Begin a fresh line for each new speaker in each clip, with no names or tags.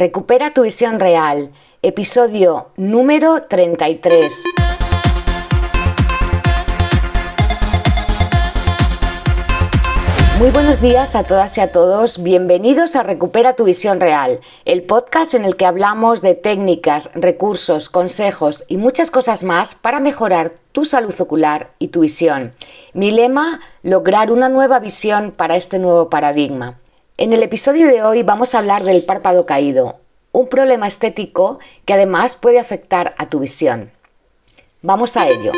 Recupera tu visión real, episodio número 33. Muy buenos días a todas y a todos. Bienvenidos a Recupera tu visión real, el podcast en el que hablamos de técnicas, recursos, consejos y muchas cosas más para mejorar tu salud ocular y tu visión. Mi lema, lograr una nueva visión para este nuevo paradigma. En el episodio de hoy vamos a hablar del párpado caído, un problema estético que además puede afectar a tu visión. Vamos a ello.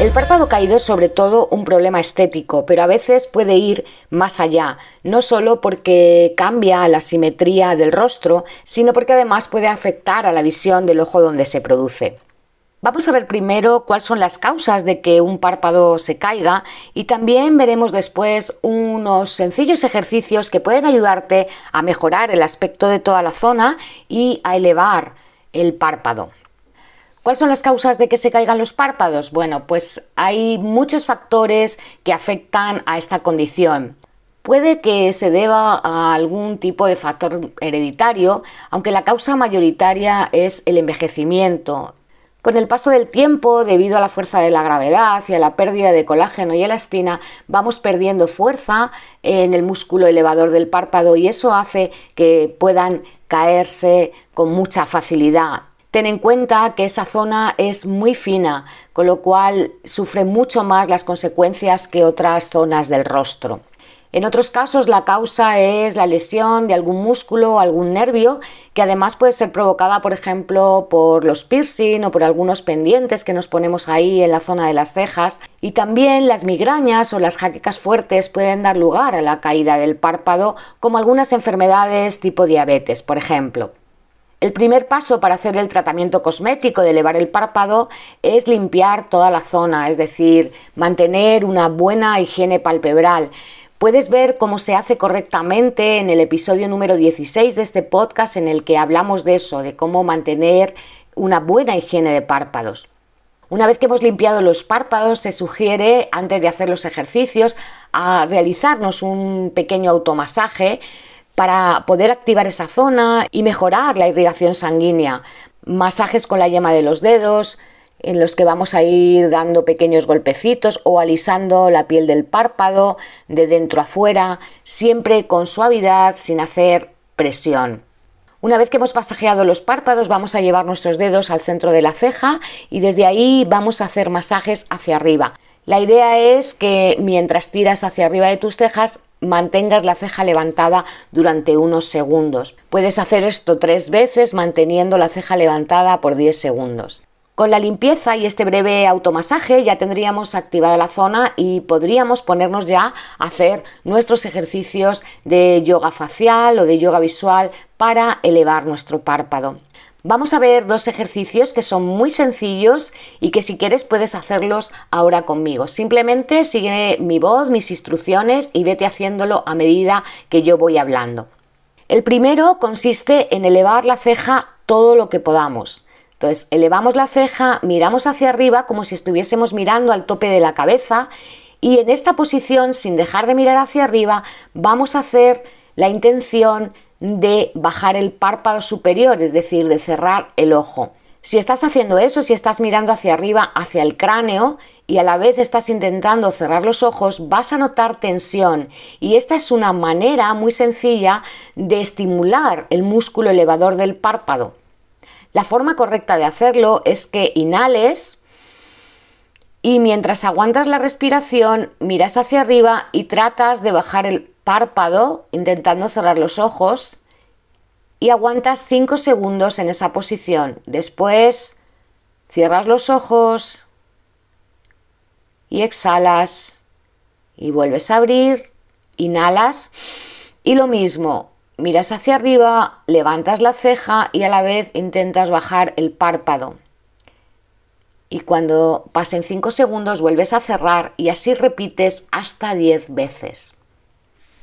El párpado caído es sobre todo un problema estético, pero a veces puede ir más allá, no solo porque cambia la simetría del rostro, sino porque además puede afectar a la visión del ojo donde se produce. Vamos a ver primero cuáles son las causas de que un párpado se caiga y también veremos después unos sencillos ejercicios que pueden ayudarte a mejorar el aspecto de toda la zona y a elevar el párpado. ¿Cuáles son las causas de que se caigan los párpados? Bueno, pues hay muchos factores que afectan a esta condición. Puede que se deba a algún tipo de factor hereditario, aunque la causa mayoritaria es el envejecimiento, con el paso del tiempo, debido a la fuerza de la gravedad y a la pérdida de colágeno y elastina, vamos perdiendo fuerza en el músculo elevador del párpado y eso hace que puedan caerse con mucha facilidad. Ten en cuenta que esa zona es muy fina, con lo cual sufre mucho más las consecuencias que otras zonas del rostro. En otros casos la causa es la lesión de algún músculo o algún nervio que además puede ser provocada, por ejemplo, por los piercing o por algunos pendientes que nos ponemos ahí en la zona de las cejas. Y también las migrañas o las jaquecas fuertes pueden dar lugar a la caída del párpado, como algunas enfermedades tipo diabetes, por ejemplo. El primer paso para hacer el tratamiento cosmético de elevar el párpado es limpiar toda la zona, es decir, mantener una buena higiene palpebral. Puedes ver cómo se hace correctamente en el episodio número 16 de este podcast en el que hablamos de eso, de cómo mantener una buena higiene de párpados. Una vez que hemos limpiado los párpados, se sugiere, antes de hacer los ejercicios, a realizarnos un pequeño automasaje para poder activar esa zona y mejorar la irrigación sanguínea. Masajes con la yema de los dedos, en los que vamos a ir dando pequeños golpecitos o alisando la piel del párpado de dentro a fuera, siempre con suavidad, sin hacer presión. Una vez que hemos pasajeado los párpados, vamos a llevar nuestros dedos al centro de la ceja y desde ahí vamos a hacer masajes hacia arriba. La idea es que mientras tiras hacia arriba de tus cejas, mantengas la ceja levantada durante unos segundos. Puedes hacer esto tres veces manteniendo la ceja levantada por 10 segundos. Con la limpieza y este breve automasaje ya tendríamos activada la zona y podríamos ponernos ya a hacer nuestros ejercicios de yoga facial o de yoga visual para elevar nuestro párpado. Vamos a ver dos ejercicios que son muy sencillos y que si quieres puedes hacerlos ahora conmigo. Simplemente sigue mi voz, mis instrucciones y vete haciéndolo a medida que yo voy hablando. El primero consiste en elevar la ceja todo lo que podamos. Entonces, elevamos la ceja, miramos hacia arriba como si estuviésemos mirando al tope de la cabeza y en esta posición, sin dejar de mirar hacia arriba, vamos a hacer la intención de bajar el párpado superior, es decir, de cerrar el ojo. Si estás haciendo eso, si estás mirando hacia arriba, hacia el cráneo y a la vez estás intentando cerrar los ojos, vas a notar tensión. Y esta es una manera muy sencilla de estimular el músculo elevador del párpado. La forma correcta de hacerlo es que inhales y mientras aguantas la respiración miras hacia arriba y tratas de bajar el párpado intentando cerrar los ojos y aguantas 5 segundos en esa posición. Después cierras los ojos y exhalas y vuelves a abrir, inhalas y lo mismo, miras hacia arriba, levantas la ceja y a la vez intentas bajar el párpado. Y cuando pasen 5 segundos vuelves a cerrar y así repites hasta 10 veces.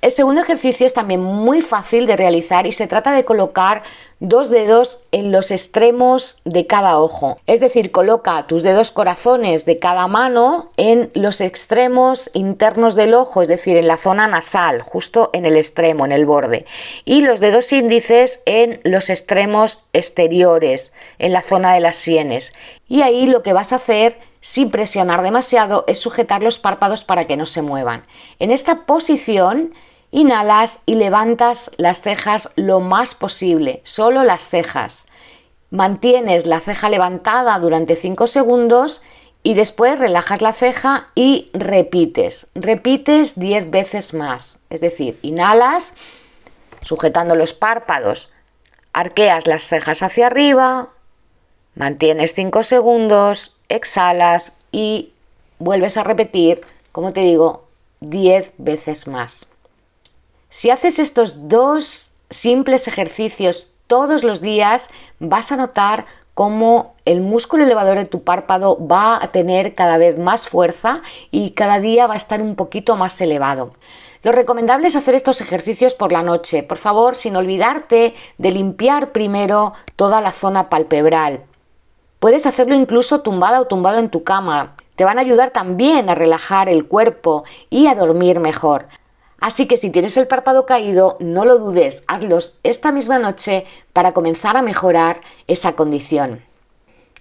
El segundo ejercicio es también muy fácil de realizar y se trata de colocar dos dedos en los extremos de cada ojo. Es decir, coloca tus dedos corazones de cada mano en los extremos internos del ojo, es decir, en la zona nasal, justo en el extremo, en el borde. Y los dedos índices en los extremos exteriores, en la zona de las sienes. Y ahí lo que vas a hacer sin presionar demasiado es sujetar los párpados para que no se muevan. En esta posición Inhalas y levantas las cejas lo más posible, solo las cejas. Mantienes la ceja levantada durante 5 segundos y después relajas la ceja y repites. Repites 10 veces más. Es decir, inhalas sujetando los párpados, arqueas las cejas hacia arriba, mantienes 5 segundos, exhalas y vuelves a repetir, como te digo, 10 veces más. Si haces estos dos simples ejercicios todos los días, vas a notar cómo el músculo elevador de tu párpado va a tener cada vez más fuerza y cada día va a estar un poquito más elevado. Lo recomendable es hacer estos ejercicios por la noche, por favor, sin olvidarte de limpiar primero toda la zona palpebral. Puedes hacerlo incluso tumbada o tumbado en tu cama. Te van a ayudar también a relajar el cuerpo y a dormir mejor. Así que si tienes el párpado caído, no lo dudes, hazlos esta misma noche para comenzar a mejorar esa condición.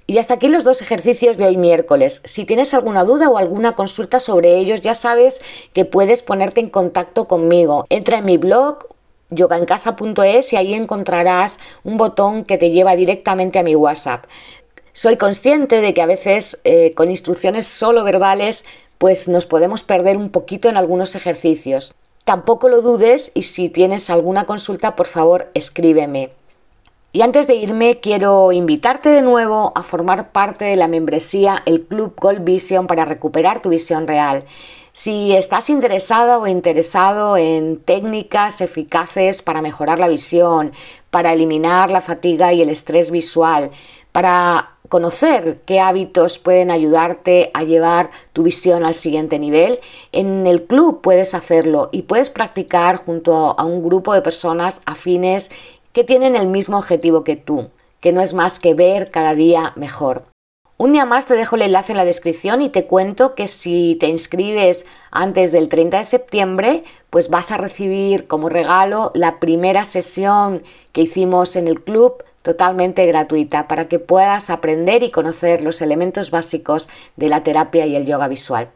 Y hasta aquí los dos ejercicios de hoy miércoles. Si tienes alguna duda o alguna consulta sobre ellos, ya sabes que puedes ponerte en contacto conmigo. Entra en mi blog yogaencasa.es y ahí encontrarás un botón que te lleva directamente a mi WhatsApp. Soy consciente de que a veces eh, con instrucciones solo verbales pues nos podemos perder un poquito en algunos ejercicios. Tampoco lo dudes y si tienes alguna consulta, por favor, escríbeme. Y antes de irme, quiero invitarte de nuevo a formar parte de la membresía El Club Gold Vision para recuperar tu visión real. Si estás interesada o interesado en técnicas eficaces para mejorar la visión, para eliminar la fatiga y el estrés visual, para conocer qué hábitos pueden ayudarte a llevar tu visión al siguiente nivel. En el club puedes hacerlo y puedes practicar junto a un grupo de personas afines que tienen el mismo objetivo que tú, que no es más que ver cada día mejor. Un día más te dejo el enlace en la descripción y te cuento que si te inscribes antes del 30 de septiembre, pues vas a recibir como regalo la primera sesión que hicimos en el club totalmente gratuita para que puedas aprender y conocer los elementos básicos de la terapia y el yoga visual.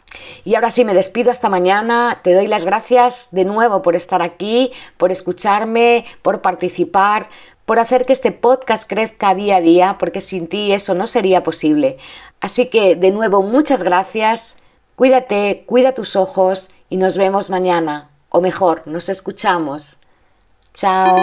Y ahora sí, me despido hasta mañana. Te doy las gracias de nuevo por estar aquí, por escucharme, por participar, por hacer que este podcast crezca día a día, porque sin ti eso no sería posible. Así que, de nuevo, muchas gracias. Cuídate, cuida tus ojos y nos vemos mañana. O mejor, nos escuchamos. Chao.